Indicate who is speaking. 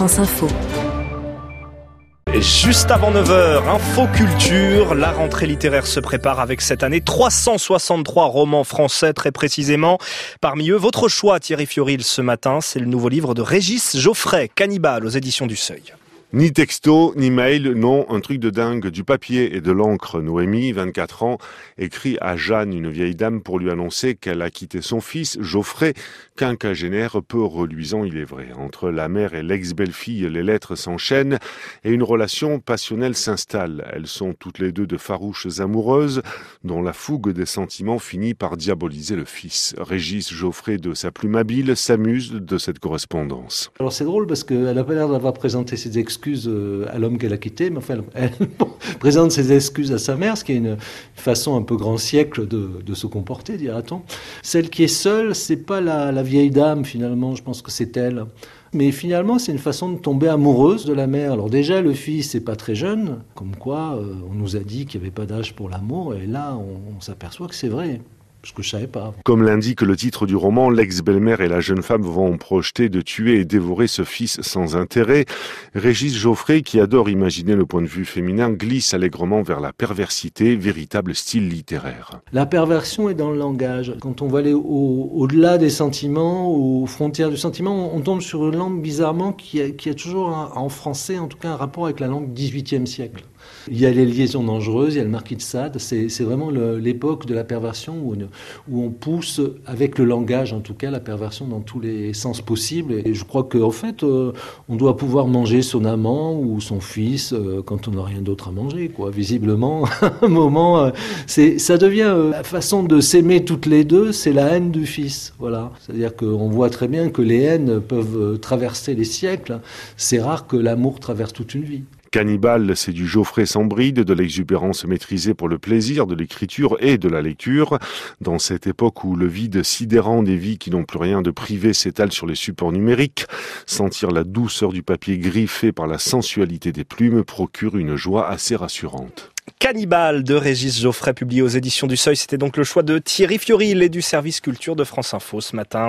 Speaker 1: France Info.
Speaker 2: Juste avant 9h, Info Culture, la rentrée littéraire se prépare avec cette année 363 romans français très précisément. Parmi eux, votre choix Thierry Fioril ce matin, c'est le nouveau livre de Régis Geoffrey, Cannibale aux éditions du Seuil.
Speaker 3: Ni texto, ni mail, non, un truc de dingue, du papier et de l'encre. Noémie, 24 ans, écrit à Jeanne, une vieille dame, pour lui annoncer qu'elle a quitté son fils, Geoffrey, quinquagénaire, peu reluisant, il est vrai. Entre la mère et l'ex-belle-fille, les lettres s'enchaînent et une relation passionnelle s'installe. Elles sont toutes les deux de farouches amoureuses, dont la fougue des sentiments finit par diaboliser le fils. Régis Geoffrey, de sa plume habile, s'amuse de cette correspondance.
Speaker 4: Alors c'est drôle parce qu'elle a pas l'air d'avoir présenté ses excuses euh, à l'homme qu'elle a quitté, mais enfin, elle, présente ses excuses à sa mère, ce qui est une façon un peu grand siècle de, se comporter, dira-t-on. Celle qui est seule, c'est pas la, la vieille dame, finalement, je pense que c'est elle. Mais finalement, c'est une façon de tomber amoureuse de la mère. Alors déjà, le fils n'est pas très jeune, comme quoi euh, on nous a dit qu'il n'y avait pas d'âge pour l'amour, et là, on s'aperçoit que c'est vrai ce que je savais pas.
Speaker 3: Comme l'indique le titre du roman, l'ex-belle-mère et la jeune femme vont projeter de tuer et dévorer ce fils sans intérêt. Régis Geoffrey, qui adore imaginer le point de vue féminin, glisse allègrement vers la perversité, véritable style littéraire.
Speaker 4: La perversion est dans le langage. Quand on va aller au-delà au des sentiments, aux frontières du sentiment, on tombe sur une langue bizarrement qui a, qui a toujours, un, en français en tout cas, un rapport avec la langue 18e siècle. Il y a les liaisons dangereuses, il y a le marquis de Sade. C'est vraiment l'époque de la perversion où, où, on pousse, avec le langage en tout cas, la perversion dans tous les sens possibles. Et je crois qu'en en fait, euh, on doit pouvoir manger son amant ou son fils euh, quand on n'a rien d'autre à manger. Quoi. Visiblement, à un moment, euh, ça devient la façon de s'aimer toutes les deux, c'est la haine du fils. Voilà. C'est-à-dire qu'on voit très bien que les haines peuvent traverser les siècles. C'est rare que l'amour traverse toute une vie.
Speaker 3: Cannibale, c'est du Geoffrey sans bride, de l'exubérance maîtrisée pour le plaisir de l'écriture et de la lecture. Dans cette époque où le vide sidérant des vies qui n'ont plus rien de privé s'étale sur les supports numériques, sentir la douceur du papier griffé par la sensualité des plumes procure une joie assez rassurante.
Speaker 2: Cannibale de Régis Geoffrey, publié aux éditions du Seuil. C'était donc le choix de Thierry Fioril et du service culture de France Info ce matin.